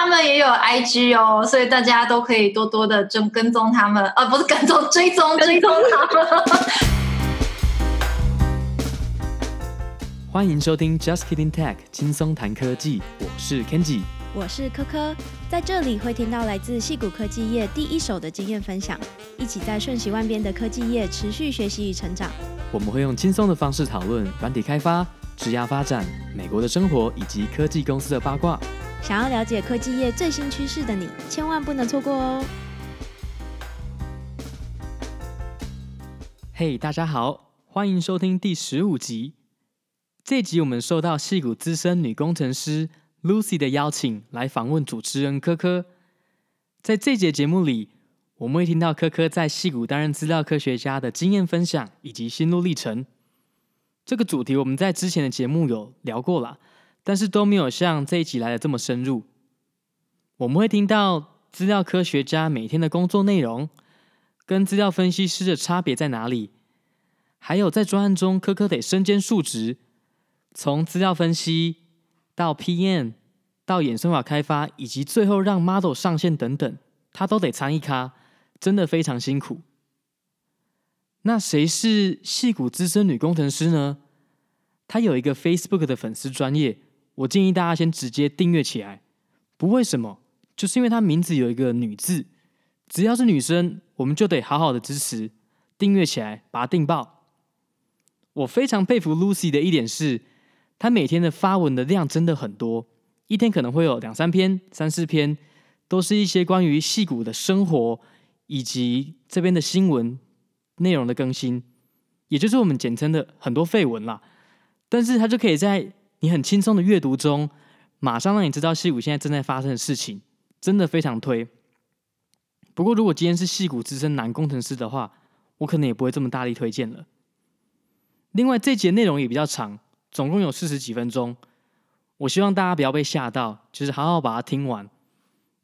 他们也有 IG 哦，所以大家都可以多多的跟跟踪他们，呃，不是跟踪，追踪追踪他们。欢迎收听 Just Kidding Tech，轻松谈科技，我是 Kenji，我是科科，在这里会听到来自戏谷科技业第一手的经验分享，一起在瞬息万变的科技业持续学习与成长。我们会用轻松的方式讨论软体开发、职涯发展、美国的生活以及科技公司的八卦。想要了解科技业最新趋势的你，千万不能错过哦！嘿大家好，欢迎收听第十五集。这集我们受到矽谷资深女工程师 Lucy 的邀请，来访问主持人科科。在这节节目里，我们会听到科科在矽谷担任资料科学家的经验分享以及心路历程。这个主题我们在之前的节目有聊过了，但是都没有像这一集来的这么深入。我们会听到资料科学家每天的工作内容，跟资料分析师的差别在哪里，还有在专案中科科得身兼数职。从资料分析到 PM，到演算法开发，以及最后让 model 上线等等，他都得参一咖，真的非常辛苦。那谁是戏骨资深女工程师呢？她有一个 Facebook 的粉丝专业，我建议大家先直接订阅起来。不为什么，就是因为她名字有一个女字，只要是女生，我们就得好好的支持，订阅起来，把它订爆。我非常佩服 Lucy 的一点是。她每天的发文的量真的很多，一天可能会有两三篇、三四篇，都是一些关于戏骨的生活以及这边的新闻内容的更新，也就是我们简称的很多废文啦。但是她就可以在你很轻松的阅读中，马上让你知道戏骨现在正在发生的事情，真的非常推。不过如果今天是戏骨资深男工程师的话，我可能也不会这么大力推荐了。另外这节内容也比较长。总共有四十几分钟，我希望大家不要被吓到，就是好好把它听完。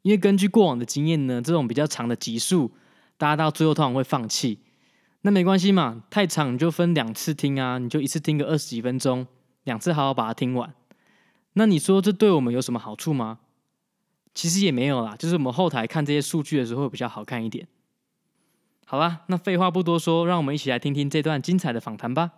因为根据过往的经验呢，这种比较长的集数，大家到最后通常会放弃。那没关系嘛，太长你就分两次听啊，你就一次听个二十几分钟，两次好好把它听完。那你说这对我们有什么好处吗？其实也没有啦，就是我们后台看这些数据的时候会比较好看一点。好啦，那废话不多说，让我们一起来听听这段精彩的访谈吧。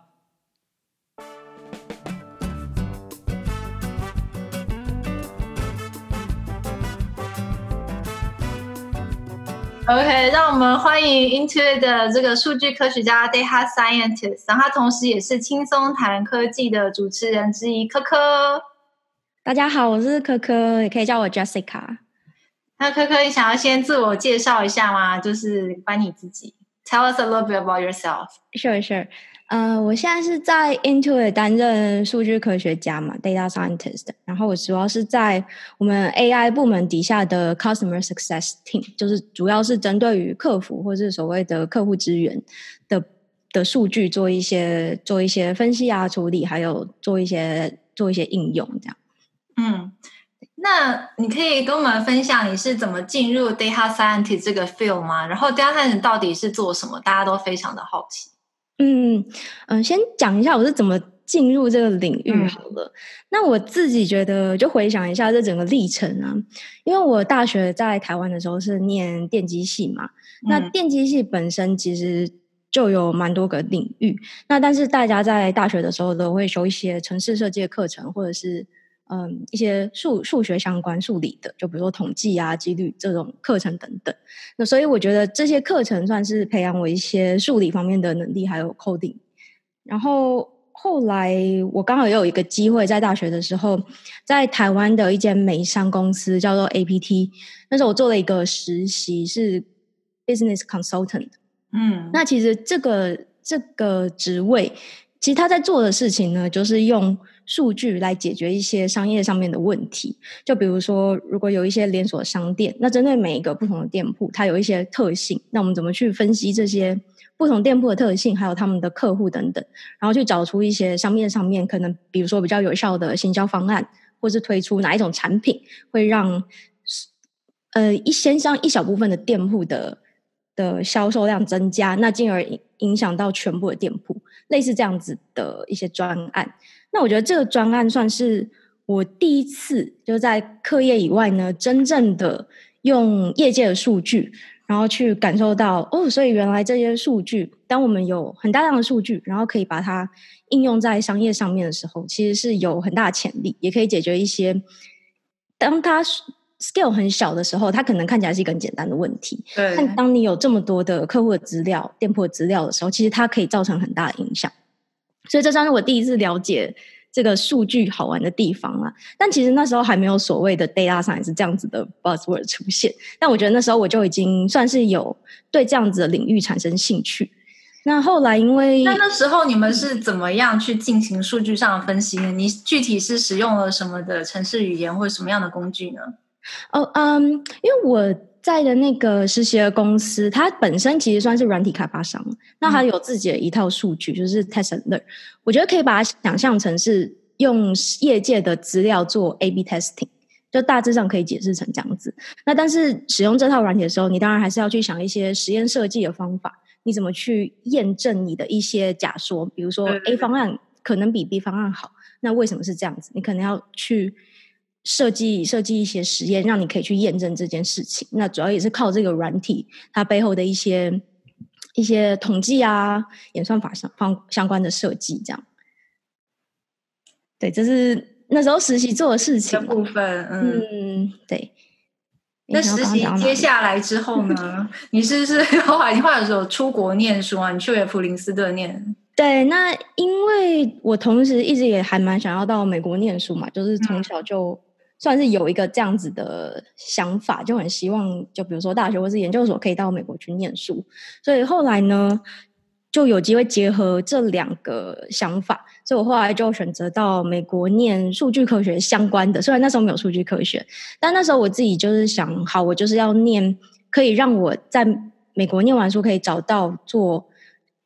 OK，让我们欢迎 Intuit 的这个数据科学家 Data Scientist，然后他同时也是轻松谈科技的主持人之一，科科。大家好，我是科科，也可以叫我 Jessica。那科科，你想要先自我介绍一下吗？就是关你自己，Tell us a little bit about yourself. Sure, sure. 呃，我现在是在 Intuit 担任数据科学家嘛，Data Scientist。然后我主要是在我们 AI 部门底下的 Customer Success Team，就是主要是针对于客服或是所谓的客户资源的的数据做一些做一些分析啊、处理，还有做一些做一些应用这样。嗯，那你可以跟我们分享你是怎么进入 Data Scientist 这个 field 吗？然后 Data Scientist 到底是做什么？大家都非常的好奇。嗯嗯、呃，先讲一下我是怎么进入这个领域好了。嗯、那我自己觉得，就回想一下这整个历程啊，因为我大学在台湾的时候是念电机系嘛，嗯、那电机系本身其实就有蛮多个领域。那但是大家在大学的时候都会修一些城市设计的课程，或者是。嗯，一些数数学相关、数理的，就比如说统计啊、几率这种课程等等。那所以我觉得这些课程算是培养我一些数理方面的能力，还有 coding。然后后来我刚好也有一个机会，在大学的时候，在台湾的一间美商公司叫做 APT，那时候我做了一个实习，是 business consultant。嗯，那其实这个这个职位，其实他在做的事情呢，就是用。数据来解决一些商业上面的问题，就比如说，如果有一些连锁商店，那针对每一个不同的店铺，它有一些特性，那我们怎么去分析这些不同店铺的特性，还有他们的客户等等，然后去找出一些商业上面可能，比如说比较有效的行销方案，或是推出哪一种产品，会让呃一先让一小部分的店铺的的销售量增加，那进而影影响到全部的店铺，类似这样子的一些专案。那我觉得这个专案算是我第一次就在课业以外呢，真正的用业界的数据，然后去感受到哦，所以原来这些数据，当我们有很大量的数据，然后可以把它应用在商业上面的时候，其实是有很大的潜力，也可以解决一些当它 scale 很小的时候，它可能看起来是一个很简单的问题。对。但当你有这么多的客户的资料、店铺的资料的时候，其实它可以造成很大的影响。所以这算是我第一次了解。这个数据好玩的地方啊，但其实那时候还没有所谓的 data science 这样子的 buzzword 出现。但我觉得那时候我就已经算是有对这样子的领域产生兴趣。那后来因为那那时候你们是怎么样去进行数据上的分析呢？你具体是使用了什么的城市语言或者什么样的工具呢？哦，嗯，因为我。在的那个实习的公司，它本身其实算是软体开发商，那它有自己的一套数据，就是 test and learn。我觉得可以把它想象成是用业界的资料做 A/B testing，就大致上可以解释成这样子。那但是使用这套软体的时候，你当然还是要去想一些实验设计的方法，你怎么去验证你的一些假说，比如说 A 方案可能比 B 方案好，那为什么是这样子？你可能要去。设计设计一些实验，让你可以去验证这件事情。那主要也是靠这个软体，它背后的一些一些统计啊、演算法上方相关的设计，这样。对，这是那时候实习做的事情的部分。嗯，嗯对。那实习接下来之后呢？你是不是 后来你后来有时候出国念书啊？你去了普林斯顿念？对，那因为我同时一直也还蛮想要到美国念书嘛，就是从小就。算是有一个这样子的想法，就很希望，就比如说大学或是研究所可以到美国去念书。所以后来呢，就有机会结合这两个想法，所以我后来就选择到美国念数据科学相关的。虽然那时候没有数据科学，但那时候我自己就是想，好，我就是要念可以让我在美国念完书可以找到做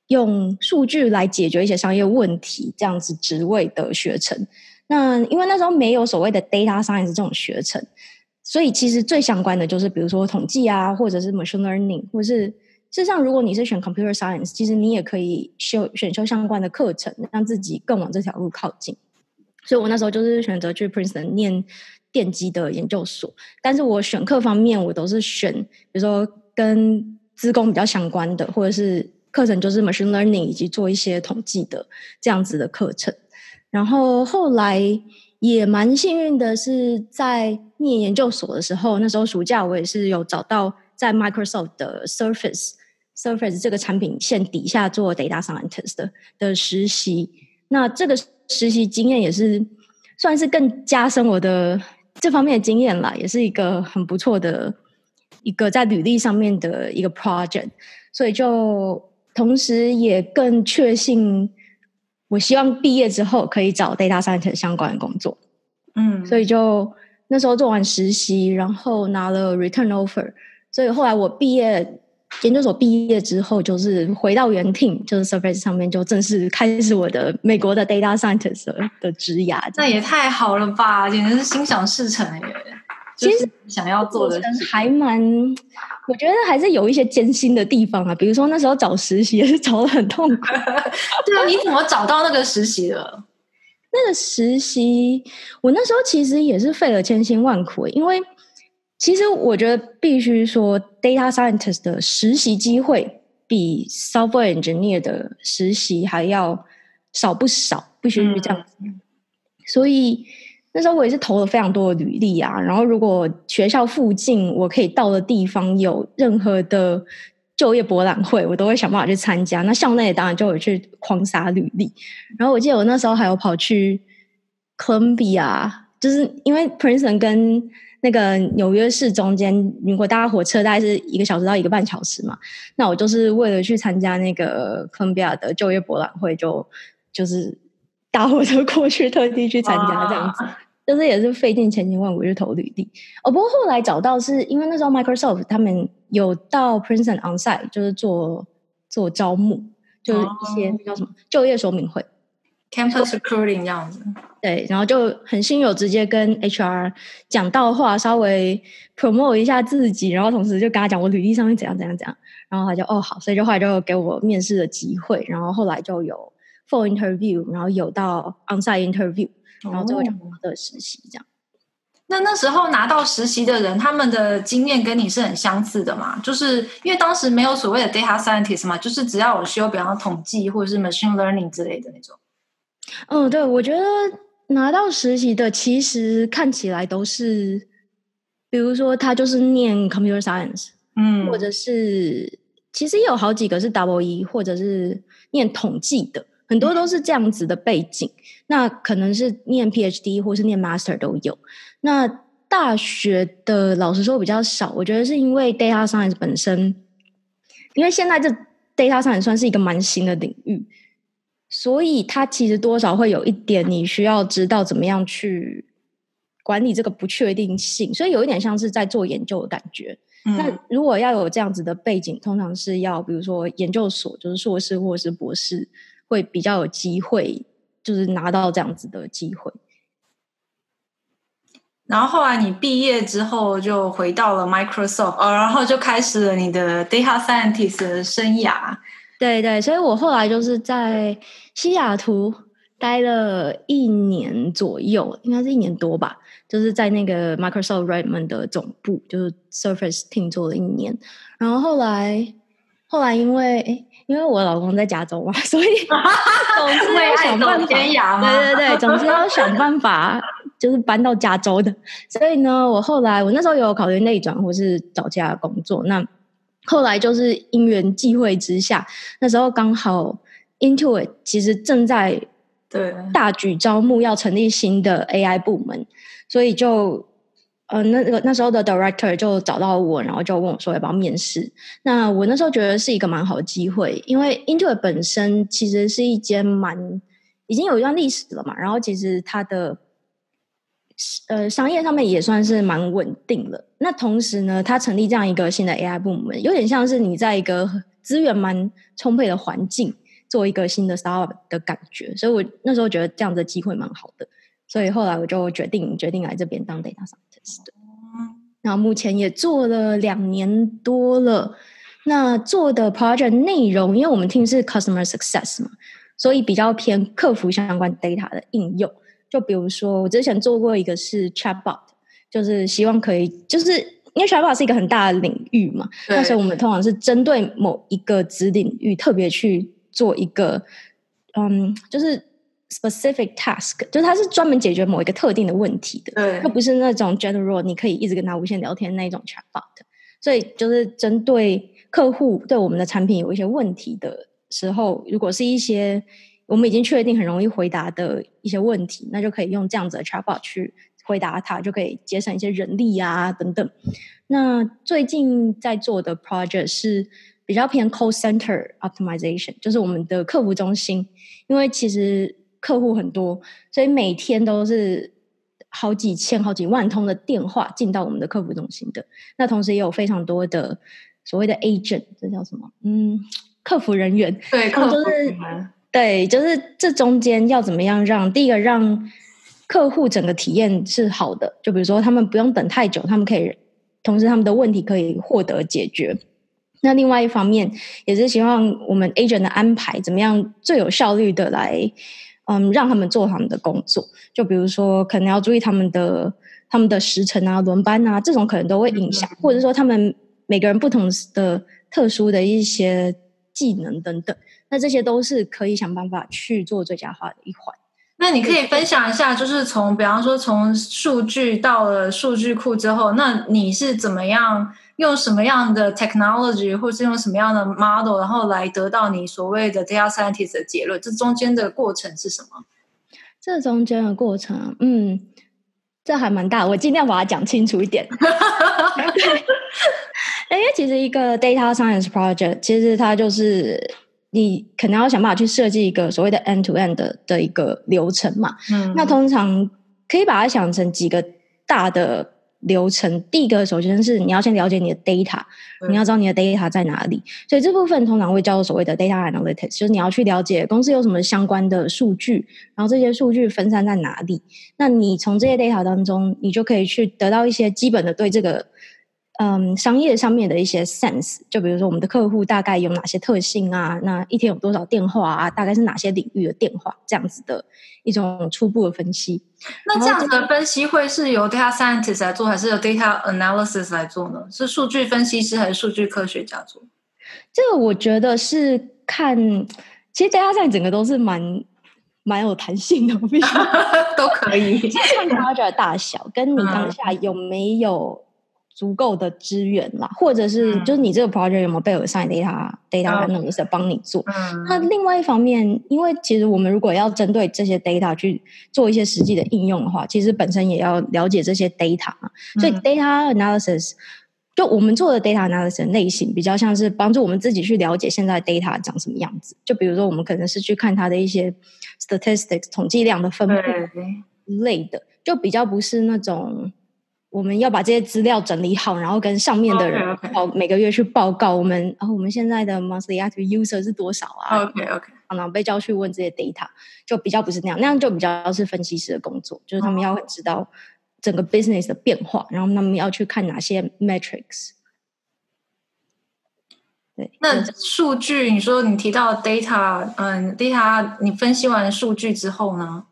用数据来解决一些商业问题这样子职位的学程。那因为那时候没有所谓的 data science 这种学程，所以其实最相关的就是比如说统计啊，或者是 machine learning，或者是事实上，如果你是选 computer science，其实你也可以修选修相关的课程，让自己更往这条路靠近。所以我那时候就是选择去 Princeton 念电机的研究所，但是我选课方面我都是选，比如说跟资工比较相关的，或者是课程就是 machine learning 以及做一些统计的这样子的课程。然后后来也蛮幸运的是，在念研究所的时候，那时候暑假我也是有找到在 Microsoft 的 Surface Surface 这个产品线底下做 Data Scientist 的的实习。那这个实习经验也是算是更加深我的这方面的经验啦，也是一个很不错的一个在履历上面的一个 project。所以就同时也更确信。我希望毕业之后可以找 data science 相关的工作，嗯，所以就那时候做完实习，然后拿了 return offer，所以后来我毕业研究所毕业之后，就是回到原 team，就是 Surface 上面就正式开始我的美国的 data scientist 的职涯。那也太好了吧，简直是心想事成耶！其实想要做的还蛮，我觉得还是有一些艰辛的地方啊。比如说那时候找实习也是找的很痛苦。对啊，你怎么找到那个实习的？那个实习，我那时候其实也是费了千辛万苦，因为其实我觉得必须说，data scientist 的实习机会比 software engineer 的实习还要少不少，必须是这样子。嗯、所以。那时候我也是投了非常多的履历啊，然后如果学校附近我可以到的地方有任何的就业博览会，我都会想办法去参加。那校内当然就有去狂撒履历。然后我记得我那时候还有跑去 Columbia，就是因为 Princeton 跟那个纽约市中间，如果搭火车大概是一个小时到一个半小时嘛，那我就是为了去参加那个 Columbia 的就业博览会，就就是。搭火车过去，特地去参加这样子，就是也是费尽千辛万苦去投履历。哦，不过后来找到是因为那时候 Microsoft 他们有到 Princeton onsite，就是做做招募，就是一些叫什么就业说明会，campus recruiting 这样子。对，然后就很幸有直接跟 HR 讲到话，稍微 promote 一下自己，然后同时就跟他讲我履历上面怎样怎样怎样，然后他就哦好，所以就后来就给我面试的机会，然后后来就有。full interview，然后有到 onsite interview，然后最后就拿到实习这样。那那时候拿到实习的人，他们的经验跟你是很相似的嘛？就是因为当时没有所谓的 data scientist 嘛，就是只要我修，比方统计或者是 machine learning 之类的那种。嗯，对，我觉得拿到实习的其实看起来都是，比如说他就是念 computer science，嗯，或者是其实也有好几个是 double E，或者是念统计的，很多都是这样子的背景。嗯、那可能是念 PhD 或是念 master 都有。那大学的老实说比较少，我觉得是因为 data science 本身，因为现在这 data science 算是一个蛮新的领域，所以它其实多少会有一点你需要知道怎么样去管理这个不确定性，所以有一点像是在做研究的感觉。嗯、那如果要有这样子的背景，通常是要比如说研究所，就是硕士或者是博士，会比较有机会，就是拿到这样子的机会。然后后来你毕业之后就回到了 Microsoft，哦，然后就开始了你的 Data Scientist 的生涯。对对，所以我后来就是在西雅图待了一年左右，应该是一年多吧，就是在那个 Microsoft Redmond 的总部，就是 Surface Team 做了一年。然后后来后来因为因为我老公在加州嘛，所以 总是要想办法。对对对，总是要想办法。就是搬到加州的，所以呢，我后来我那时候有考虑内转或是找其他工作。那后来就是因缘际会之下，那时候刚好 Intuit 其实正在对大举招募，要成立新的 AI 部门，所以就呃那个那时候的 Director 就找到我，然后就问我说要不要面试。那我那时候觉得是一个蛮好的机会，因为 Intuit 本身其实是一间蛮已经有一段历史了嘛，然后其实它的。呃，商业上面也算是蛮稳定了。那同时呢，它成立这样一个新的 AI 部门，有点像是你在一个资源蛮充沛的环境做一个新的 startup 的感觉。所以我那时候觉得这样的机会蛮好的，所以后来我就决定决定来这边当 data scientist。然后目前也做了两年多了。那做的 project 内容，因为我们 team 是 customer success 嘛，所以比较偏客服相关 data 的应用。就比如说，我之前做过一个是 chatbot，就是希望可以，就是因为 chatbot 是一个很大的领域嘛，那所以我们通常是针对某一个子领域特别去做一个，嗯，就是 specific task，就是它是专门解决某一个特定的问题的，对，它不是那种 general，你可以一直跟他无限聊天那一种 chatbot。所以就是针对客户对我们的产品有一些问题的时候，如果是一些。我们已经确定很容易回答的一些问题，那就可以用这样子的 chatbot 去回答它，就可以节省一些人力啊等等。那最近在做的 project 是比较偏 call center optimization，就是我们的客服中心，因为其实客户很多，所以每天都是好几千、好几万通的电话进到我们的客服中心的。那同时也有非常多的所谓的 agent，这叫什么？嗯，客服人员。对，客服人员。对，就是这中间要怎么样让第一个让客户整个体验是好的，就比如说他们不用等太久，他们可以同时他们的问题可以获得解决。那另外一方面也是希望我们 agent 的安排怎么样最有效率的来，嗯，让他们做他们的工作。就比如说可能要注意他们的他们的时辰啊、轮班啊，这种可能都会影响，嗯、或者说他们每个人不同的特殊的一些技能等等。那这些都是可以想办法去做最佳化的一环。那你可以分享一下，就是从比方说从数据到了数据库之后，那你是怎么样用什么样的 technology，或是用什么样的 model，然后来得到你所谓的 data scientist 的结论？这中间的过程是什么？这中间的过程，嗯，这还蛮大，我尽量把它讲清楚一点。因为其实一个 data science project，其实它就是。你可能要想办法去设计一个所谓的 end to end 的的一个流程嘛？嗯，那通常可以把它想成几个大的流程。第一个，首先是你要先了解你的 data，你要知道你的 data 在哪里。所以这部分通常会叫做所谓的 data analytics，就是你要去了解公司有什么相关的数据，然后这些数据分散在哪里。那你从这些 data 当中，你就可以去得到一些基本的对这个嗯，商业上面的一些 sense，就比如说我们的客户大概有哪些特性啊，那一天有多少电话啊，大概是哪些领域的电话，这样子的一种初步的分析。那这样子的分析会是由 data scientist 来做，还是由 data analysis 来做呢？是数据分析师还是数据科学家做？这个我觉得是看，其实 data science 整个都是蛮蛮有弹性的，都可以看 project 的大小，跟你当下有没有。足够的资源啦，或者是就是你这个 project 有没有被 assign data、嗯、data analyst 帮你做？嗯、那另外一方面，因为其实我们如果要针对这些 data 去做一些实际的应用的话，其实本身也要了解这些 data 嘛。所以 data analysis、嗯、就我们做的 data analysis 类型比较像是帮助我们自己去了解现在 data 长什么样子。就比如说，我们可能是去看它的一些 statistics 统计量的分布类的，就比较不是那种。我们要把这些资料整理好，然后跟上面的人报每个月去报告我们，然后、我们现在的 monthly active user 是多少啊？OK OK，然后被叫去问这些 data，就比较不是那样，那样就比较是分析师的工作，就是他们要知道整个 business 的变化，然后他们要去看哪些 metrics。对，那数据，你说你提到 data，嗯，data，你分析完数据之后呢？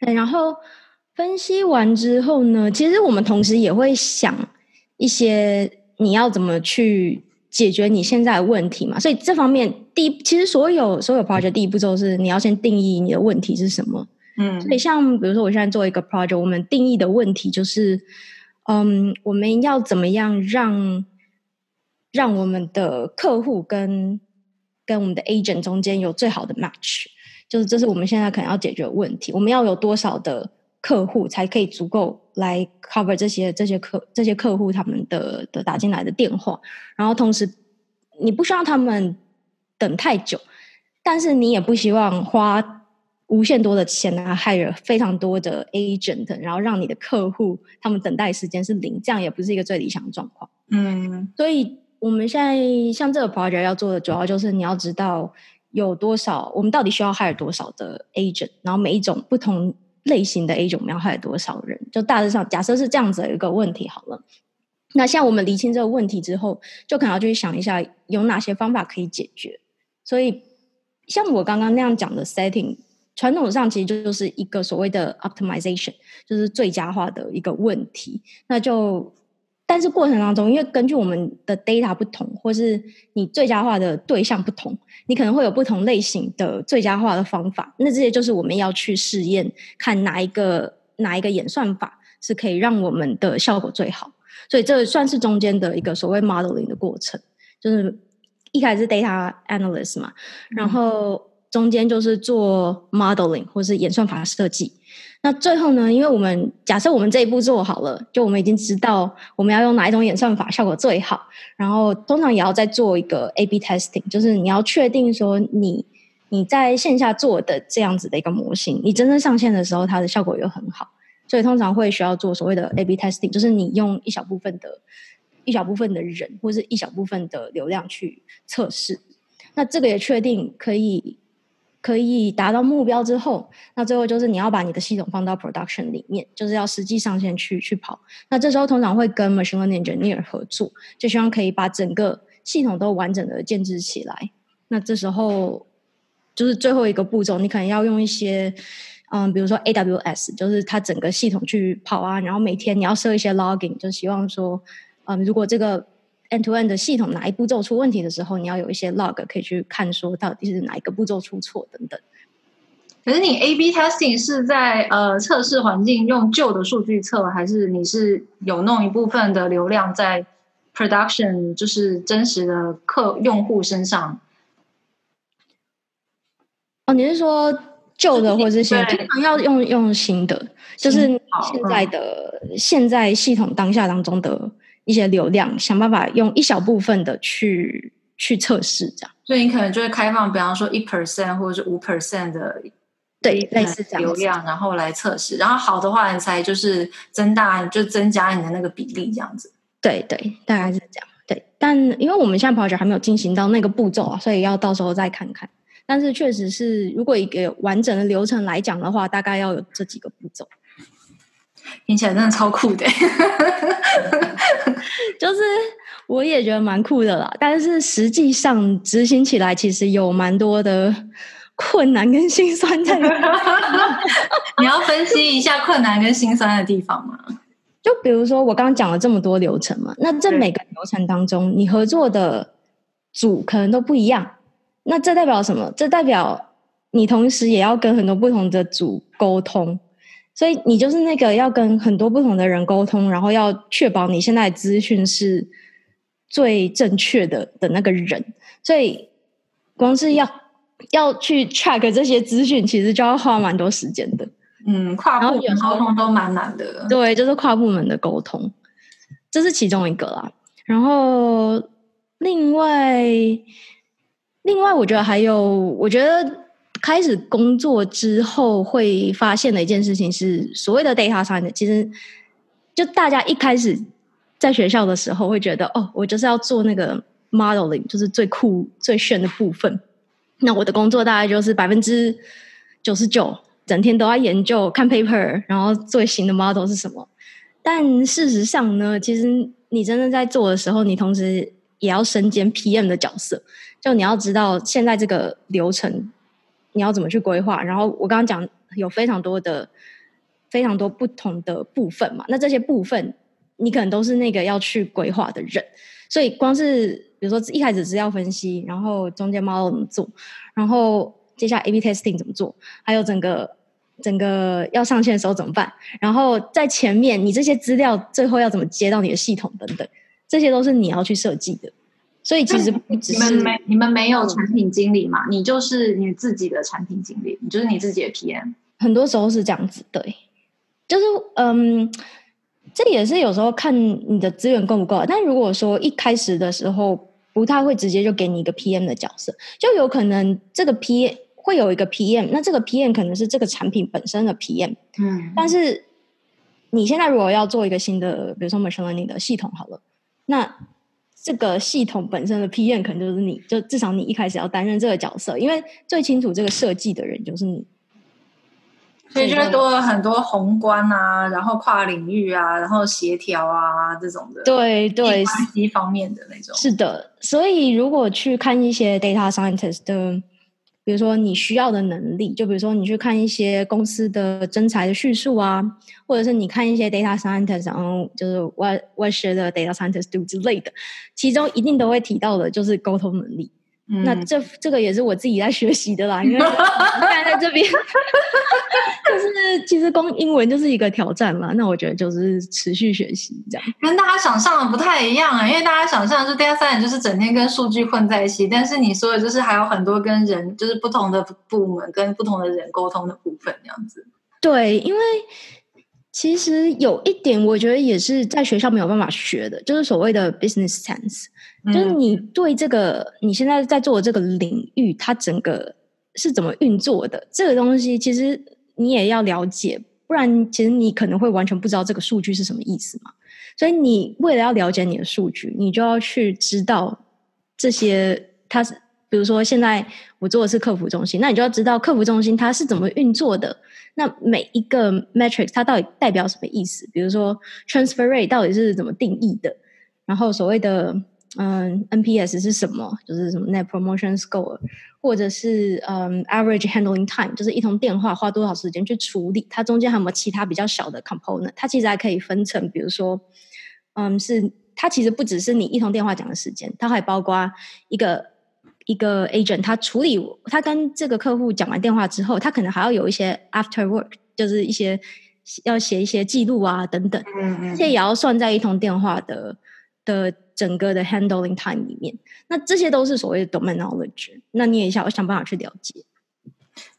对，然后。分析完之后呢，其实我们同时也会想一些你要怎么去解决你现在的问题嘛。所以这方面，第一，其实所有所有 project 第一步骤是你要先定义你的问题是什么。嗯，所以像比如说我现在做一个 project，我们定义的问题就是，嗯，我们要怎么样让让我们的客户跟跟我们的 agent 中间有最好的 match，就是这是我们现在可能要解决的问题。我们要有多少的客户才可以足够来 cover 这些这些客这些客户他们的的打进来的电话，然后同时你不需要他们等太久，但是你也不希望花无限多的钱啊，hire 非常多的 agent，然后让你的客户他们等待时间是零，这样也不是一个最理想的状况。嗯，所以我们现在像这个 project 要做的主要就是你要知道有多少，我们到底需要 hire 多少的 agent，然后每一种不同。类型的 A 种苗害多少人？就大致上假设是这样子的一个问题好了。那像我们厘清这个问题之后，就可能要去想一下有哪些方法可以解决。所以像我刚刚那样讲的 setting，传统上其实就是一个所谓的 optimization，就是最佳化的一个问题。那就。但是过程当中，因为根据我们的 data 不同，或是你最佳化的对象不同，你可能会有不同类型的最佳化的方法。那这些就是我们要去试验，看哪一个哪一个演算法是可以让我们的效果最好。所以这算是中间的一个所谓 modeling 的过程，就是一开始是 data analyst 嘛，然后中间就是做 modeling 或是演算法设计。那最后呢？因为我们假设我们这一步做好了，就我们已经知道我们要用哪一种演算法效果最好，然后通常也要再做一个 A/B testing，就是你要确定说你你在线下做的这样子的一个模型，你真正上线的时候它的效果又很好，所以通常会需要做所谓的 A/B testing，就是你用一小部分的一小部分的人或是一小部分的流量去测试，那这个也确定可以。可以达到目标之后，那最后就是你要把你的系统放到 production 里面，就是要实际上线去去跑。那这时候通常会跟 machine learning engineer 合作，就希望可以把整个系统都完整的建置起来。那这时候就是最后一个步骤，你可能要用一些嗯，比如说 AWS，就是它整个系统去跑啊，然后每天你要设一些 logging，就希望说嗯，如果这个 end-to-end 的系统哪一步骤出问题的时候，你要有一些 log 可以去看，说到底是哪一个步骤出错等等。可是你 A/B testing 是在呃测试环境用旧的数据测，还是你是有弄一部分的流量在 production，就是真实的客用户身上？哦，你是说旧的或者是新的？通常要用用新的，就是现在的、嗯、现在系统当下当中的。一些流量，想办法用一小部分的去去测试，这样。所以你可能就会开放，比方说一 percent 或者是五 percent 的，对，类似这样流量，然后来测试。然后好的话，你才就是增大，就增加你的那个比例，这样子。对对，大概是这样。对，但因为我们现在 project 还没有进行到那个步骤啊，所以要到时候再看看。但是确实是，如果一个完整的流程来讲的话，大概要有这几个步骤。听起来真的超酷的，就是我也觉得蛮酷的啦，但是实际上执行起来其实有蛮多的困难跟心酸在。你要分析一下困难跟心酸的地方吗？就比如说我刚刚讲了这么多流程嘛，那这每个流程当中，你合作的组可能都不一样，那这代表什么？这代表你同时也要跟很多不同的组沟通。所以你就是那个要跟很多不同的人沟通，然后要确保你现在的资讯是最正确的的那个人。所以光是要要去 check 这些资讯，其实就要花蛮多时间的。嗯，跨部门沟通都蛮难的。对，就是跨部门的沟通，这是其中一个啦。然后另外，另外我觉得还有，我觉得。开始工作之后，会发现的一件事情是，所谓的 data science，其实就大家一开始在学校的时候会觉得，哦，我就是要做那个 modeling，就是最酷、最炫的部分。那我的工作大概就是百分之九十九，整天都在研究、看 paper，然后最新的 model 是什么。但事实上呢，其实你真正在做的时候，你同时也要身兼 PM 的角色，就你要知道现在这个流程。你要怎么去规划？然后我刚刚讲有非常多的、非常多不同的部分嘛，那这些部分你可能都是那个要去规划的人，所以光是比如说一开始资料分析，然后中间 model 怎么做，然后接下来 A/B testing 怎么做，还有整个整个要上线的时候怎么办？然后在前面你这些资料最后要怎么接到你的系统等等，这些都是你要去设计的。所以其实不只是你们没你们没有产品经理嘛？你就是你自己的产品经理，你就是你自己的 PM。很多时候是这样子，对，就是嗯，这也是有时候看你的资源够不够。但如果说一开始的时候不太会直接就给你一个 PM 的角色，就有可能这个 PM 会有一个 PM，那这个 PM 可能是这个产品本身的 PM。嗯，但是你现在如果要做一个新的，比如说 machine learning 的系统，好了，那。这个系统本身的 PM 可能就是你，就至少你一开始要担任这个角色，因为最清楚这个设计的人就是你，所以就会多了很多宏观啊，然后跨领域啊，然后协调啊这种的，对对，关系方面的那种。是的，所以如果去看一些 data scientist 的。比如说你需要的能力，就比如说你去看一些公司的真材的叙述啊，或者是你看一些 data scientist，然后就是 what what should the data scientist do 之类的，其中一定都会提到的就是沟通能力。嗯、那这这个也是我自己在学习的啦，因为现在在这边，就是其实光英文就是一个挑战嘛。那我觉得就是持续学习这样，跟大家想象的不太一样啊。因为大家想象的是 data science 就是整天跟数据混在一起，但是你说的就是还有很多跟人，就是不同的部门跟不同的人沟通的部分这样子。对，因为其实有一点，我觉得也是在学校没有办法学的，就是所谓的 business sense。就是你对这个你现在在做的这个领域，它整个是怎么运作的？这个东西其实你也要了解，不然其实你可能会完全不知道这个数据是什么意思嘛。所以你为了要了解你的数据，你就要去知道这些。它是比如说现在我做的是客服中心，那你就要知道客服中心它是怎么运作的。那每一个 metric 它到底代表什么意思？比如说 transfer rate 到底是怎么定义的？然后所谓的嗯，NPS 是什么？就是什么 Net Promotion Score，或者是嗯 Average Handling Time，就是一通电话花多少时间去处理？它中间还有没有其他比较小的 component？它其实还可以分成，比如说，嗯，是它其实不只是你一通电话讲的时间，它还包括一个一个 agent，他处理他跟这个客户讲完电话之后，他可能还要有一些 After Work，就是一些要写一些记录啊等等，这些也要算在一通电话的的。整个的 handling time 里面，那这些都是所谓的 domain knowledge。那你也想，我想办法去了解。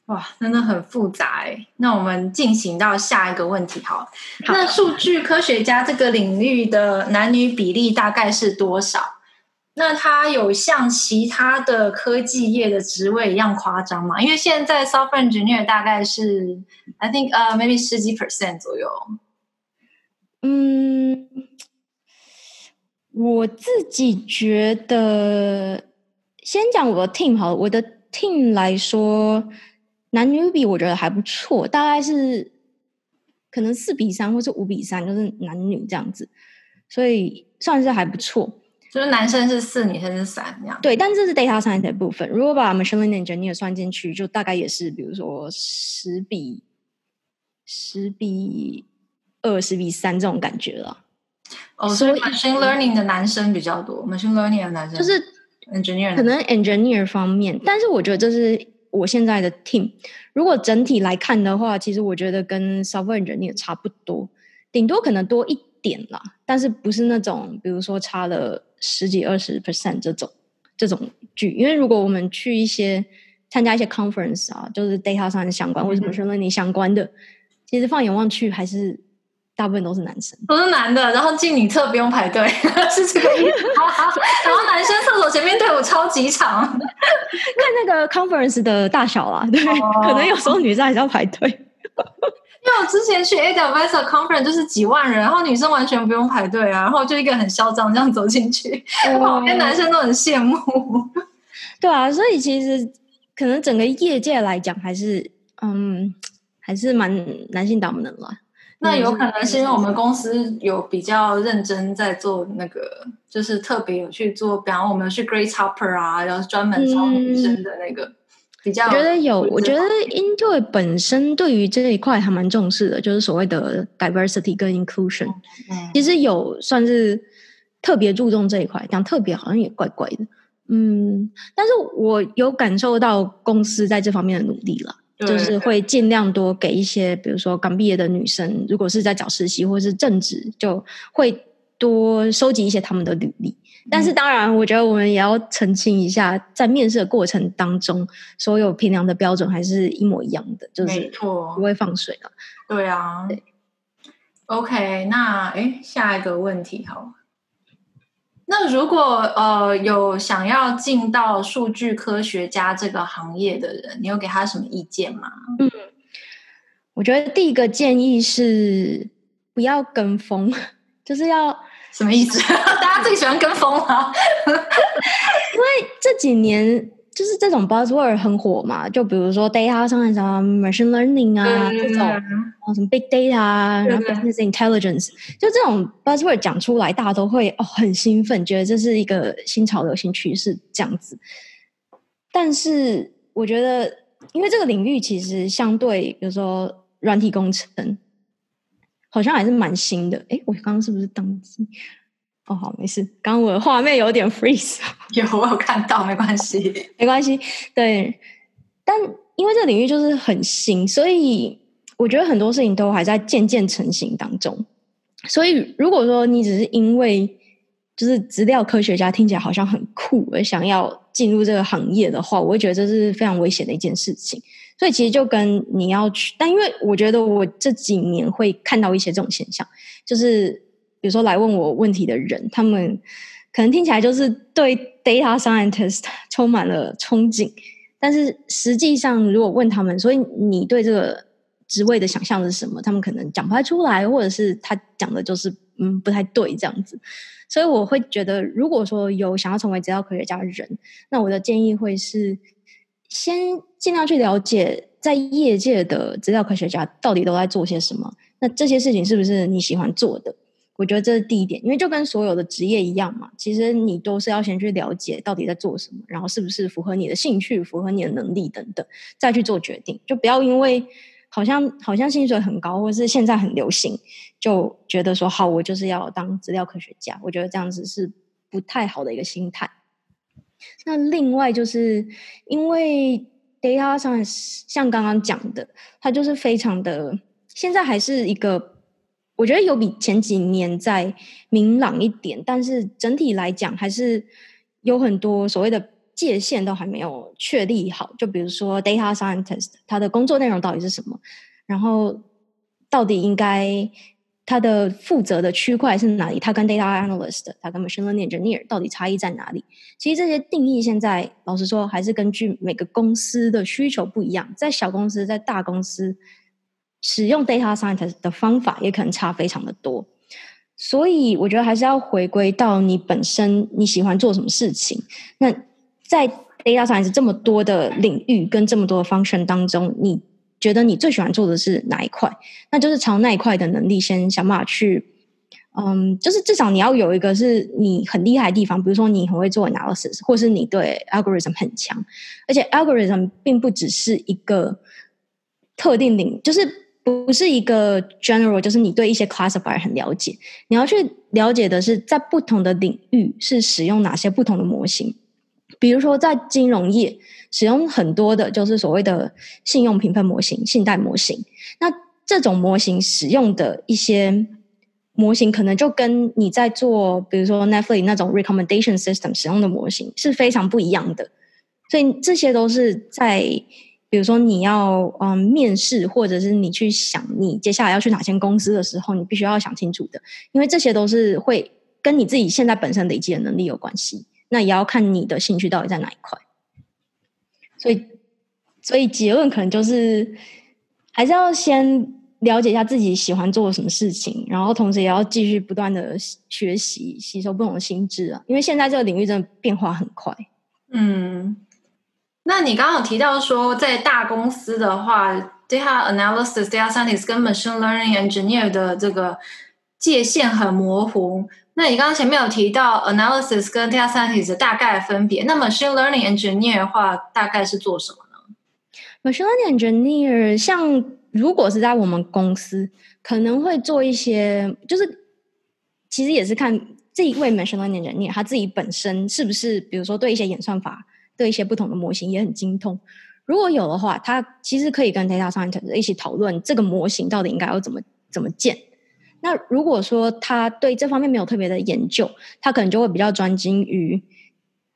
哇，真的很复杂哎。那我们进行到下一个问题，好。好，那数据科学家这个领域的男女比例大概是多少？那它有像其他的科技业的职位一样夸张吗？因为现在 software engineer 大概是，I think 呃、uh, maybe 十几 percent 左右。嗯。我自己觉得，先讲我的 team 好，我的 team 来说，男女比我觉得还不错，大概是可能四比三或是五比三，就是男女这样子，所以算是还不错。就是男生是四，女生是三，这样。对，但这是 data science 的部分。如果把 machine learning engineer 算进去，就大概也是，比如说十比十比二、十比三这种感觉了。哦，所以 machine learning 的男生比较多，machine learning 的男生就是 engineer，可能 engineer 方面，但是我觉得这是我现在的 team。如果整体来看的话，其实我觉得跟 software engineer 差不多，顶多可能多一点啦，但是不是那种比如说差了十几二十 percent 这种这种剧。因为如果我们去一些参加一些 conference 啊，就是 data 上相关或者 machine learning 相关的，其实放眼望去还是大部分都是男生，都是男的，然后进女厕不用排队，是这个意思。然后男生厕所前面队伍超级长，看那个 conference 的大小啦，对，oh. 可能有时候女生还是要排队。因为我之前去 AWS conference 就是几万人，然后女生完全不用排队啊，然后就一个很嚣张这样走进去，旁边男生都很羡慕。对啊，所以其实可能整个业界来讲，还是嗯，还是蛮男性 dominant 了。那有可能是因为我们公司有比较认真在做那个，就是特别有去做，比方我们去 Grace Hopper 啊，然后专门招女生的那个。嗯比较，我觉得有，我觉得 Intuit 本身对于这一块还蛮重视的，就是所谓的 diversity 跟 inclusion，嗯，其实有算是特别注重这一块，讲特别好像也怪怪的，嗯，但是我有感受到公司在这方面的努力了，就是会尽量多给一些，比如说刚毕业的女生，如果是在找实习或是正职，就会多收集一些他们的履历。但是当然，我觉得我们也要澄清一下，在面试的过程当中，所有评量的标准还是一模一样的，就是不会放水了。对啊，对。OK，那诶，下一个问题好。那如果呃有想要进到数据科学家这个行业的人，你有给他什么意见吗？嗯，我觉得第一个建议是不要跟风，就是要。什么意思？最喜欢跟风啊！因为这几年就是这种 buzzword 很火嘛，就比如说 data science 啊、machine learning 啊这种，什么 big data，然后 business intelligence，就这种 buzzword 讲出来，大家都会哦很兴奋，觉得这是一个新潮流、新趋势这样子。但是我觉得，因为这个领域其实相对，比如说软体工程。好像还是蛮新的，诶，我刚刚是不是当机？哦，好，没事。刚刚我的画面有点 freeze，有我有看到，没关系，没关系。对，但因为这个领域就是很新，所以我觉得很多事情都还在渐渐成型当中。所以，如果说你只是因为就是资料科学家听起来好像很酷而想要进入这个行业的话，我会觉得这是非常危险的一件事情。所以其实就跟你要去，但因为我觉得我这几年会看到一些这种现象，就是比如说来问我问题的人，他们可能听起来就是对 data scientist 充满了憧憬，但是实际上如果问他们，所以你对这个职位的想象是什么？他们可能讲不太出来，或者是他讲的就是嗯不太对这样子。所以我会觉得，如果说有想要成为资料科学家的人，那我的建议会是。先尽量去了解，在业界的资料科学家到底都在做些什么。那这些事情是不是你喜欢做的？我觉得这是第一点，因为就跟所有的职业一样嘛，其实你都是要先去了解到底在做什么，然后是不是符合你的兴趣、符合你的能力等等，再去做决定。就不要因为好像好像薪水很高，或是现在很流行，就觉得说好，我就是要当资料科学家。我觉得这样子是不太好的一个心态。那另外就是因为 data science 像刚刚讲的，它就是非常的，现在还是一个，我觉得有比前几年再明朗一点，但是整体来讲还是有很多所谓的界限都还没有确立好。就比如说 data scientist，他的工作内容到底是什么？然后到底应该。他的负责的区块是哪里？他跟 data analyst，他跟 machine learning engineer 到底差异在哪里？其实这些定义现在老实说，还是根据每个公司的需求不一样。在小公司，在大公司，使用 data scientist 的方法也可能差非常的多。所以我觉得还是要回归到你本身你喜欢做什么事情。那在 data science 这么多的领域跟这么多的 function 当中，你。觉得你最喜欢做的是哪一块？那就是朝那一块的能力先想办法去，嗯，就是至少你要有一个是你很厉害的地方，比如说你很会做 analysis，或是你对 algorithm 很强，而且 algorithm 并不只是一个特定领，就是不是一个 general，就是你对一些 classifier 很了解，你要去了解的是在不同的领域是使用哪些不同的模型，比如说在金融业使用很多的就是所谓的信用评分模型、信贷模型，那这种模型使用的一些。模型可能就跟你在做，比如说 Netflix 那种 recommendation system 使用的模型是非常不一样的，所以这些都是在，比如说你要嗯面试，或者是你去想你接下来要去哪间公司的时候，你必须要想清楚的，因为这些都是会跟你自己现在本身累积的能力有关系，那也要看你的兴趣到底在哪一块，所以，所以结论可能就是还是要先。了解一下自己喜欢做什么事情，然后同时也要继续不断的学习、吸收不同的心智啊。因为现在这个领域真的变化很快。嗯，那你刚刚有提到说，在大公司的话，data analysis、data scientist 跟 machine learning engineer 的这个界限很模糊。那你刚刚前面有提到 analysis 跟 data scientist 的大概分别，那 machine learning engineer 的话，大概是做什么呢？machine learning engineer 像。如果是在我们公司，可能会做一些，就是其实也是看这一位 machine learning engineer 他自己本身是不是，比如说对一些演算法、对一些不同的模型也很精通。如果有的话，他其实可以跟 data scientist 一起讨论这个模型到底应该要怎么怎么建。那如果说他对这方面没有特别的研究，他可能就会比较专精于，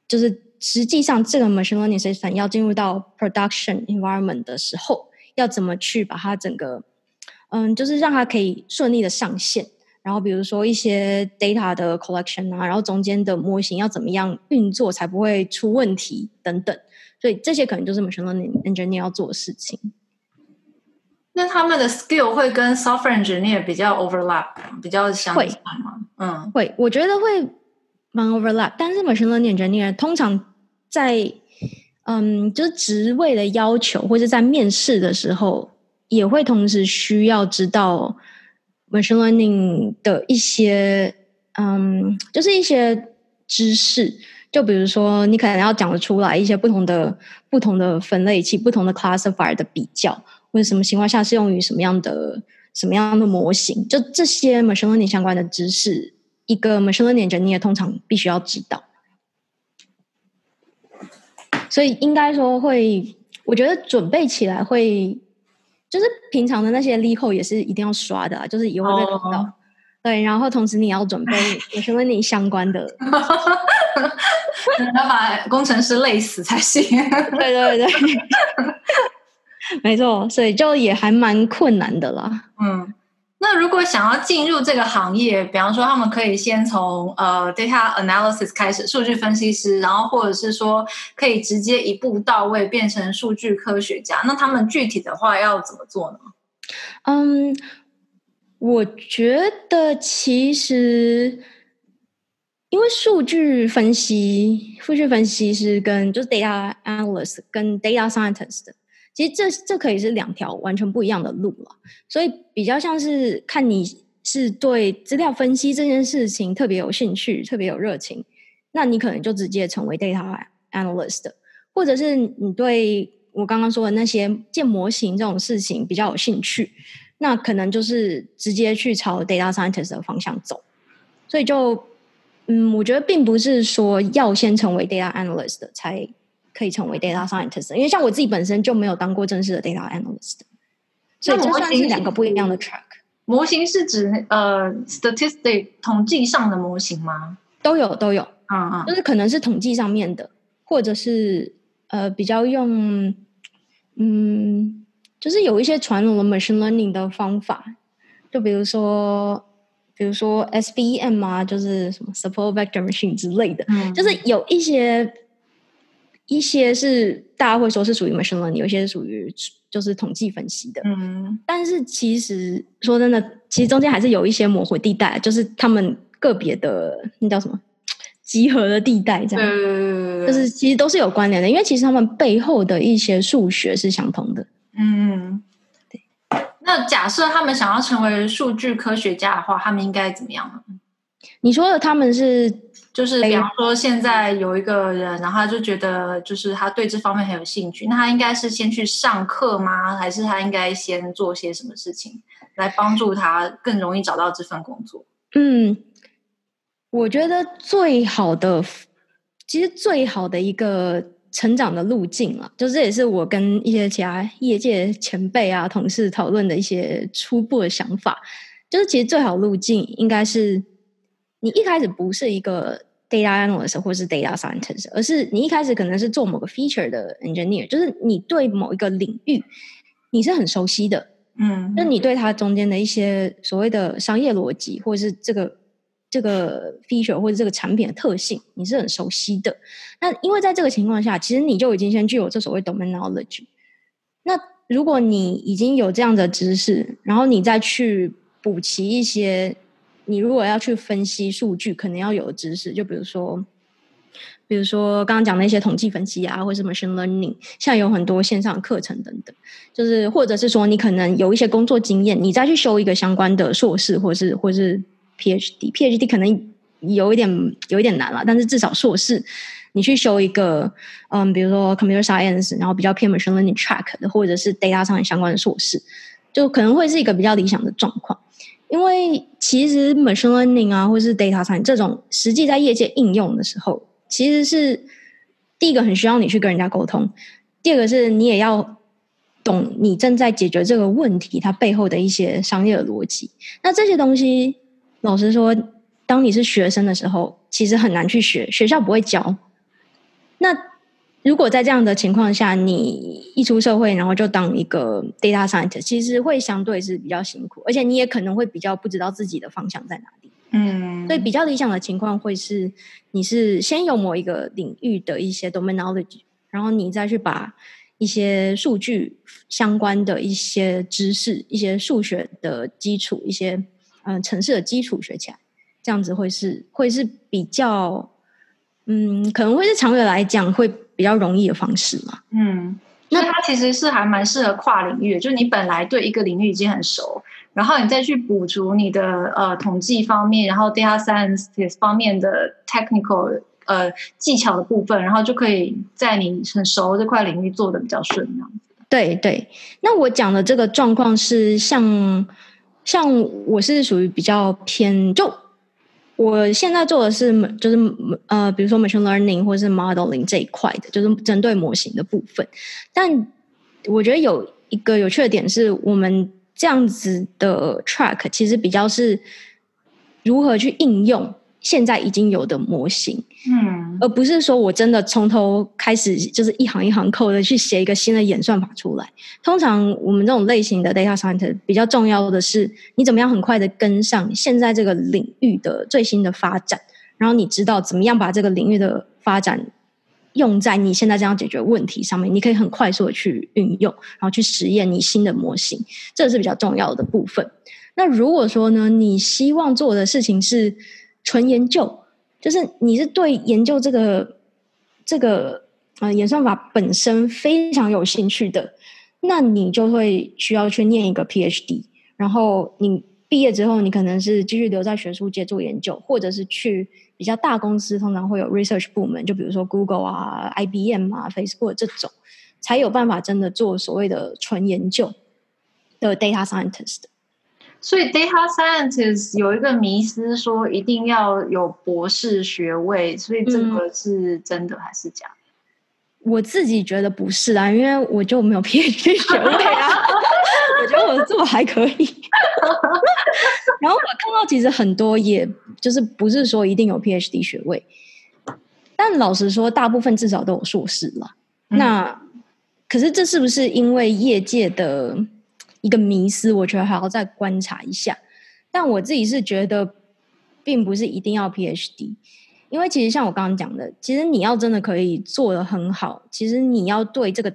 就是实际上这个 machine learning system 要进入到 production environment 的时候。要怎么去把它整个，嗯，就是让它可以顺利的上线。然后比如说一些 data 的 collection 啊，然后中间的模型要怎么样运作才不会出问题等等。所以这些可能就是 machine learning engineer 要做的事情。那他们的 skill 会跟 software engineer 比较 overlap，比较相似吗？嗯，会，我觉得会蛮 overlap。但是 machine learning engineer 通常在嗯，就是职位的要求，或者在面试的时候，也会同时需要知道 machine learning 的一些，嗯，就是一些知识。就比如说，你可能要讲得出来一些不同的、不同的分类器、不同的 classifier 的比较，或者什么情况下适用于什么样的、什么样的模型，就这些 machine learning 相关的知识，一个 machine learning engineer 通常必须要知道。所以应该说会，我觉得准备起来会，就是平常的那些 LeetCode 也是一定要刷的，就是以后会被考到。Oh. 对，然后同时你要准备我是问你相关的，要把工程师累死才行。对对对，没错，所以就也还蛮困难的啦。嗯。那如果想要进入这个行业，比方说他们可以先从呃 data analysis 开始，数据分析师，然后或者是说可以直接一步到位变成数据科学家。那他们具体的话要怎么做呢？嗯，我觉得其实因为数据分析，数据分析师跟就是 data analyst 跟 data scientist。其实这这可以是两条完全不一样的路了，所以比较像是看你是对资料分析这件事情特别有兴趣、特别有热情，那你可能就直接成为 data analyst，或者是你对我刚刚说的那些建模型这种事情比较有兴趣，那可能就是直接去朝 data scientist 的方向走。所以就嗯，我觉得并不是说要先成为 data analyst 才。可以成为 data scientist，因为像我自己本身就没有当过正式的 data analyst，所以这算是两个不一样的 track。模型是指呃 statistic 统计上的模型吗？都有都有，嗯嗯，就是可能是统计上面的，或者是呃比较用嗯，就是有一些传统的 machine learning 的方法，就比如说比如说 SVM 啊，就是什么 support vector machine 之类的，嗯，就是有一些。一些是大家会说是属于 machine learning，有些是属于就是统计分析的。嗯，但是其实说真的，其实中间还是有一些模糊地带，就是他们个别的那叫什么集合的地带，这样。嗯，就是其实都是有关联的，因为其实他们背后的一些数学是相同的。嗯，对。那假设他们想要成为数据科学家的话，他们应该怎么样呢？你说的他们是，就是比方说现在有一个人，然后他就觉得就是他对这方面很有兴趣，那他应该是先去上课吗？还是他应该先做些什么事情来帮助他更容易找到这份工作？嗯，我觉得最好的，其实最好的一个成长的路径啊，就这也是我跟一些其他业界前辈啊、同事讨论的一些初步的想法，就是其实最好路径应该是。你一开始不是一个 data analyst 或是 data scientist，而是你一开始可能是做某个 feature 的 engineer，就是你对某一个领域你是很熟悉的，嗯，那你对它中间的一些所谓的商业逻辑，或者是这个这个 feature 或者这个产品的特性，你是很熟悉的。那因为在这个情况下，其实你就已经先具有这所谓 domain knowledge。那如果你已经有这样的知识，然后你再去补齐一些。你如果要去分析数据，可能要有知识，就比如说，比如说刚刚讲的一些统计分析啊，或者是 machine learning，现在有很多线上课程等等，就是或者是说你可能有一些工作经验，你再去修一个相关的硕士，或是或是 PhD，PhD 可能有一点有一点难了，但是至少硕士你去修一个，嗯，比如说 computer science，然后比较偏 machine learning track 的，或者是 data 上相关的硕士，就可能会是一个比较理想的状况。因为其实 machine learning 啊，或是 data science 这种实际在业界应用的时候，其实是第一个很需要你去跟人家沟通，第二个是你也要懂你正在解决这个问题它背后的一些商业的逻辑。那这些东西，老实说，当你是学生的时候，其实很难去学，学校不会教。那如果在这样的情况下，你一出社会，然后就当一个 data scientist，其实会相对是比较辛苦，而且你也可能会比较不知道自己的方向在哪里。嗯，所以比较理想的情况会是，你是先有某一个领域的一些 domain knowledge，然后你再去把一些数据相关的一些知识、一些数学的基础、一些嗯程式的基础学起来，这样子会是会是比较嗯，可能会是长远来讲会。比较容易的方式嘛，嗯，那它其实是还蛮适合跨领域的，就是你本来对一个领域已经很熟，然后你再去补足你的呃统计方面，然后 data science 方面的 technical 呃技巧的部分，然后就可以在你很熟这块领域做的比较顺，这样子。对对，那我讲的这个状况是像像我是属于比较偏就。我现在做的是，就是呃，比如说 machine learning 或是 modeling 这一块的，就是针对模型的部分。但我觉得有一个有趣的点是，我们这样子的 track 其实比较是如何去应用。现在已经有的模型，嗯，而不是说我真的从头开始就是一行一行 code 的去写一个新的演算法出来。通常我们这种类型的 data scientist 比较重要的是，你怎么样很快的跟上现在这个领域的最新的发展，然后你知道怎么样把这个领域的发展用在你现在这样解决问题上面，你可以很快速的去运用，然后去实验你新的模型，这是比较重要的部分。那如果说呢，你希望做的事情是纯研究，就是你是对研究这个这个呃演算法本身非常有兴趣的，那你就会需要去念一个 PhD，然后你毕业之后，你可能是继续留在学术界做研究，或者是去比较大公司，通常会有 research 部门，就比如说 Google 啊、IBM 啊、Facebook 这种，才有办法真的做所谓的纯研究的 data scientist。所以，data scientist 有一个迷思，说一定要有博士学位，所以这个是真的还是假我自己觉得不是啊，因为我就没有 PhD 学位啊。我觉得我做还可以。然后我看到其实很多，也就是不是说一定有 PhD 学位，但老实说，大部分至少都有硕士了。嗯。那可是这是不是因为业界的？一个迷思，我觉得还要再观察一下。但我自己是觉得，并不是一定要 PhD，因为其实像我刚刚讲的，其实你要真的可以做得很好，其实你要对这个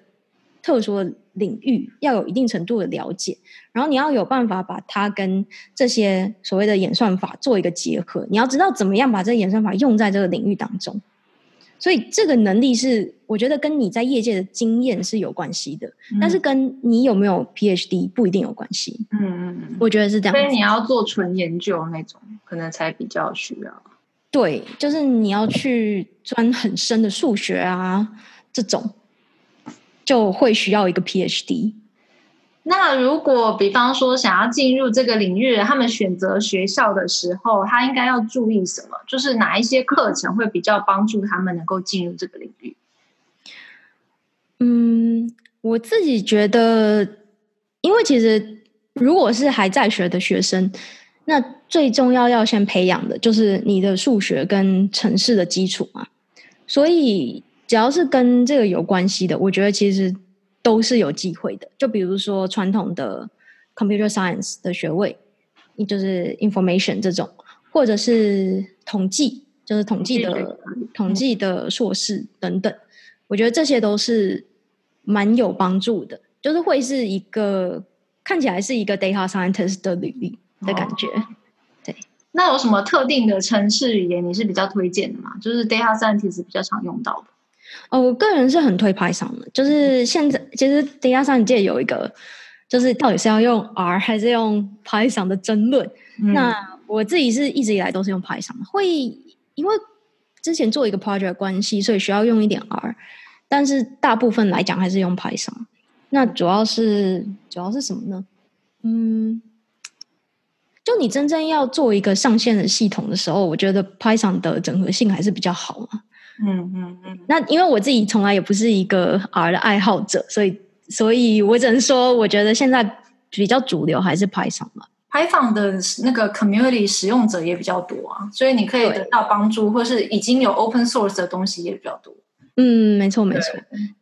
特殊的领域要有一定程度的了解，然后你要有办法把它跟这些所谓的演算法做一个结合。你要知道怎么样把这个演算法用在这个领域当中。所以这个能力是我觉得跟你在业界的经验是有关系的，嗯、但是跟你有没有 PhD 不一定有关系。嗯嗯嗯，我觉得是这样。所以你要做纯研究那种，可能才比较需要。对，就是你要去钻很深的数学啊，这种就会需要一个 PhD。那如果比方说想要进入这个领域，他们选择学校的时候，他应该要注意什么？就是哪一些课程会比较帮助他们能够进入这个领域？嗯，我自己觉得，因为其实如果是还在学的学生，那最重要要先培养的就是你的数学跟程式的基础嘛。所以只要是跟这个有关系的，我觉得其实。都是有机会的，就比如说传统的 computer science 的学位，就是 information 这种，或者是统计，就是统计的统计的硕士等等，我觉得这些都是蛮有帮助的，就是会是一个看起来是一个 data scientist 的履历的感觉。哦、对，那有什么特定的城市语言你是比较推荐的吗？就是 data scientist 比较常用到的。哦，我个人是很推 Python 的，就是现在其实 data science 界有一个，就是到底是要用 R 还是用 Python 的争论。嗯、那我自己是一直以来都是用 Python 的，会因为之前做一个 project 关系，所以需要用一点 R，但是大部分来讲还是用 Python。那主要是主要是什么呢？嗯，就你真正要做一个上线的系统的时候，我觉得 Python 的整合性还是比较好嘛。嗯嗯嗯，那因为我自己从来也不是一个 R 的爱好者，所以，所以我只能说，我觉得现在比较主流还是 Python 嘛。Python 的那个 community 使用者也比较多啊，所以你可以得到帮助，或是已经有 open source 的东西也比较多。嗯，没错没错。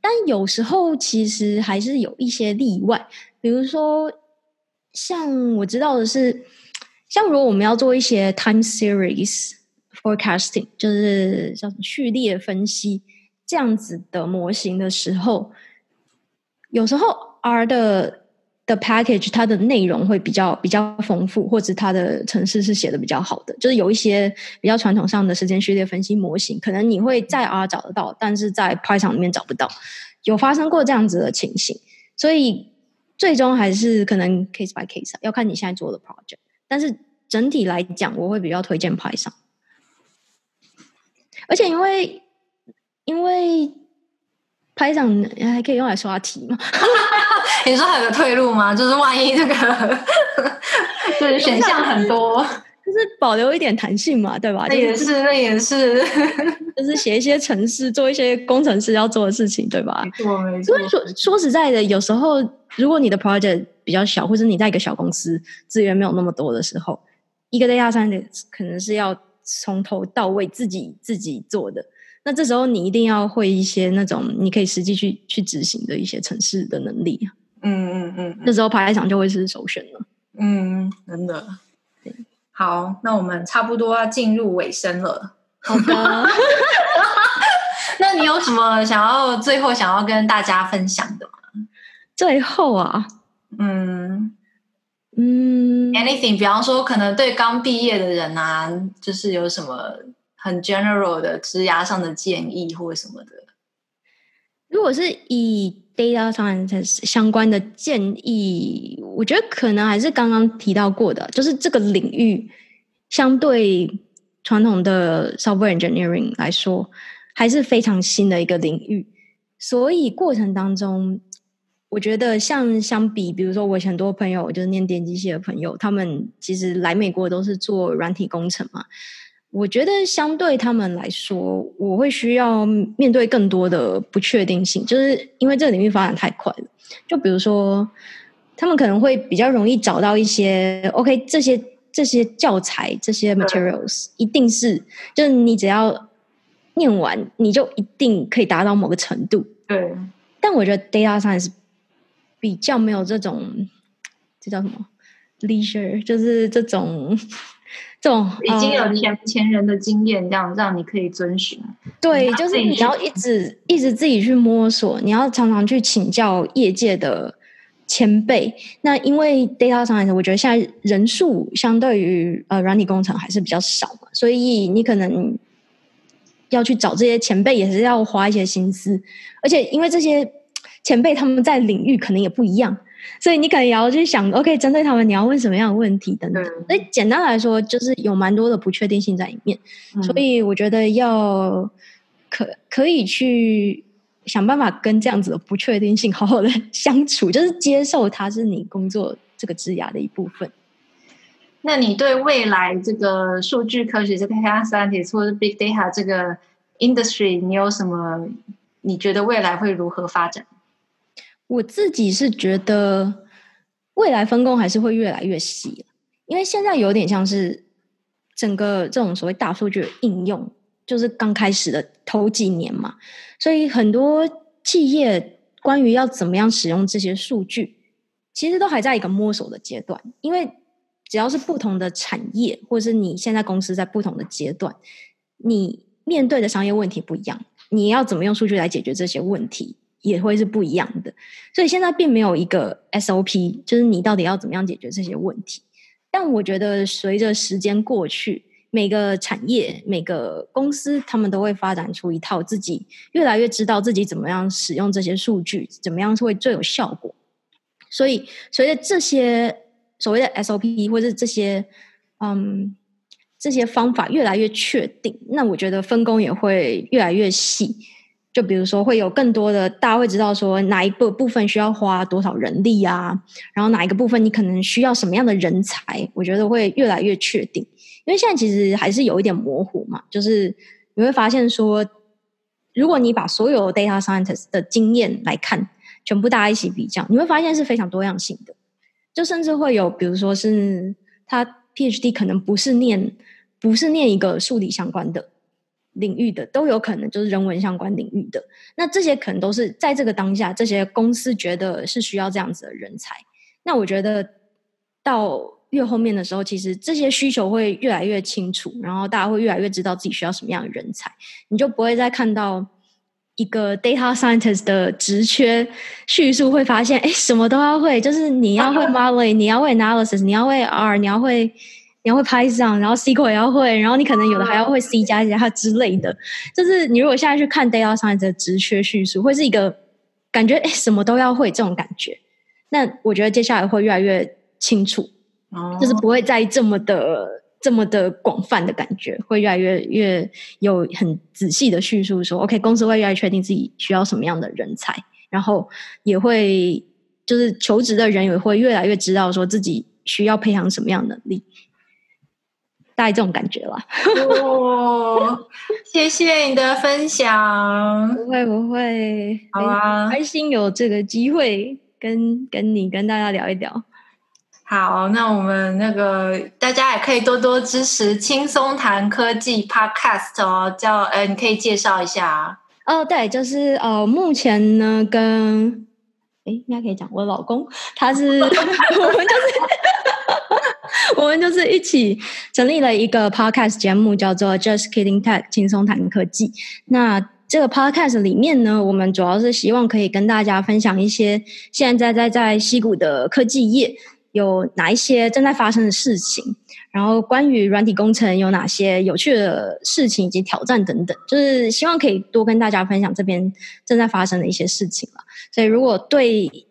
但有时候其实还是有一些例外，比如说像我知道的是，像如果我们要做一些 time series。Forecasting 就是叫序列分析这样子的模型的时候，有时候 R 的的 package 它的内容会比较比较丰富，或者它的程式是写的比较好的。就是有一些比较传统上的时间序列分析模型，可能你会在 R 找得到，但是在 Python 里面找不到。有发生过这样子的情形，所以最终还是可能 case by case，要看你现在做的 project。但是整体来讲，我会比较推荐 Python。而且因为因为 Python 还可以用来刷题嘛？你说还有个退路吗？就是万一这个 就是选项很多，就是保留一点弹性嘛，对吧？那也是，那也是，就是写一些程式，做一些工程师要做的事情，对吧？没错，没错。所以说说实在的，有时候如果你的 project 比较小，或者你在一个小公司资源没有那么多的时候，一个 data scientist 可能是要。从头到尾自己自己做的，那这时候你一定要会一些那种你可以实际去去执行的一些城市的能力。嗯嗯嗯，那时候排场就会是首选了。嗯，真的。对，好，那我们差不多要进入尾声了。好的。那你有什么想要最后想要跟大家分享的吗？最后啊，嗯。嗯，anything，比方说，可能对刚毕业的人啊，就是有什么很 general 的职涯上的建议或者什么的。如果是以 data science 相关的建议，我觉得可能还是刚刚提到过的，就是这个领域相对传统的 software engineering 来说，还是非常新的一个领域，所以过程当中。我觉得像相比，比如说我很多朋友就是念电机系的朋友，他们其实来美国都是做软体工程嘛。我觉得相对他们来说，我会需要面对更多的不确定性，就是因为这个领域发展太快了。就比如说，他们可能会比较容易找到一些 OK，这些这些教材、这些 materials，一定是就是你只要念完，你就一定可以达到某个程度。对。但我觉得 data science。比较没有这种，这叫什么？leisure，就是这种 这种已经有前前人的经验，这样让你可以遵循。对，就是你要一直一直自己去摸索，你要常常去请教业界的前辈。那因为 data science，我觉得现在人数相对于呃软体工程还是比较少嘛，所以你可能要去找这些前辈，也是要花一些心思，而且因为这些前辈他们在领域可能也不一样，所以你可能也要去想，OK，针对他们你要问什么样的问题等等。嗯、所以简单来说，就是有蛮多的不确定性在里面，嗯、所以我觉得要可可以去想办法跟这样子的不确定性好好的相处，就是接受它是你工作这个枝芽的一部分。那你对未来这个数据科学这个 data scientist 或者 big data 这个 industry，你有什么？你觉得未来会如何发展？我自己是觉得未来分工还是会越来越细，因为现在有点像是整个这种所谓大数据的应用，就是刚开始的头几年嘛，所以很多企业关于要怎么样使用这些数据，其实都还在一个摸索的阶段，因为。只要是不同的产业，或是你现在公司在不同的阶段，你面对的商业问题不一样，你要怎么用数据来解决这些问题，也会是不一样的。所以现在并没有一个 SOP，就是你到底要怎么样解决这些问题。但我觉得随着时间过去，每个产业、每个公司，他们都会发展出一套自己越来越知道自己怎么样使用这些数据，怎么样会最有效果。所以随着这些。所谓的 SOP 或者这些，嗯，这些方法越来越确定，那我觉得分工也会越来越细。就比如说，会有更多的大家会知道说哪一个部分需要花多少人力啊，然后哪一个部分你可能需要什么样的人才，我觉得会越来越确定。因为现在其实还是有一点模糊嘛，就是你会发现说，如果你把所有 data scientist 的经验来看，全部大家一起比较，你会发现是非常多样性的。就甚至会有，比如说是他 PhD 可能不是念，不是念一个数理相关的领域的，都有可能就是人文相关领域的。那这些可能都是在这个当下，这些公司觉得是需要这样子的人才。那我觉得到越后面的时候，其实这些需求会越来越清楚，然后大家会越来越知道自己需要什么样的人才，你就不会再看到。一个 data scientist 的职缺叙述会发现，哎，什么都要会，就是你要会 modeling，你要会 analysis，你要会 R，你要会你要会 Python，然后 SQL 也要会，然后你可能有的还要会 C 加加之类的。就是你如果现在去看 data scientist 的职缺叙述，会是一个感觉，哎，什么都要会这种感觉。那我觉得接下来会越来越清楚，就是不会再这么的。这么的广泛的感觉，会越来越越有很仔细的叙述说，OK，公司会越来越确定自己需要什么样的人才，然后也会就是求职的人也会越来越知道说自己需要培养什么样的能力，大概这种感觉了。哦，谢谢你的分享，不会不会，好啊，开心有这个机会跟跟你跟大家聊一聊。好，那我们那个大家也可以多多支持轻松谈科技 Podcast 哦，叫呃，你可以介绍一下哦。对，就是呃，目前呢跟哎，应该可以讲我老公，他是 我们就是我们就是一起成立了一个 Podcast 节目，叫做 Just Kidding Tech 轻松谈科技。那这个 Podcast 里面呢，我们主要是希望可以跟大家分享一些现在在在矽谷的科技业。有哪一些正在发生的事情？然后关于软体工程有哪些有趣的事情以及挑战等等，就是希望可以多跟大家分享这边正在发生的一些事情了。所以，如果对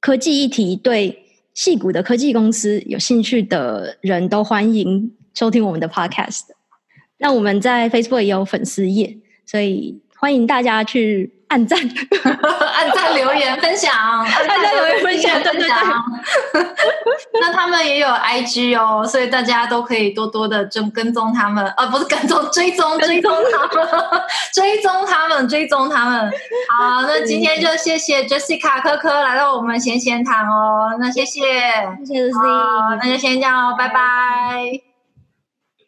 科技议题、对矽谷的科技公司有兴趣的人都欢迎收听我们的 Podcast。那我们在 Facebook 也有粉丝页，所以欢迎大家去。按赞，按赞留言分享，按赞留言分享，分享。那他们也有 IG 哦，所以大家都可以多多的跟跟踪他们，啊，不是跟踪，追踪，追踪他们，追踪他们，追踪他们。好，那今天就谢谢 Jessica 科科来到我们闲闲谈哦，那谢谢，谢谢 Lucy，那就先这样哦，拜拜。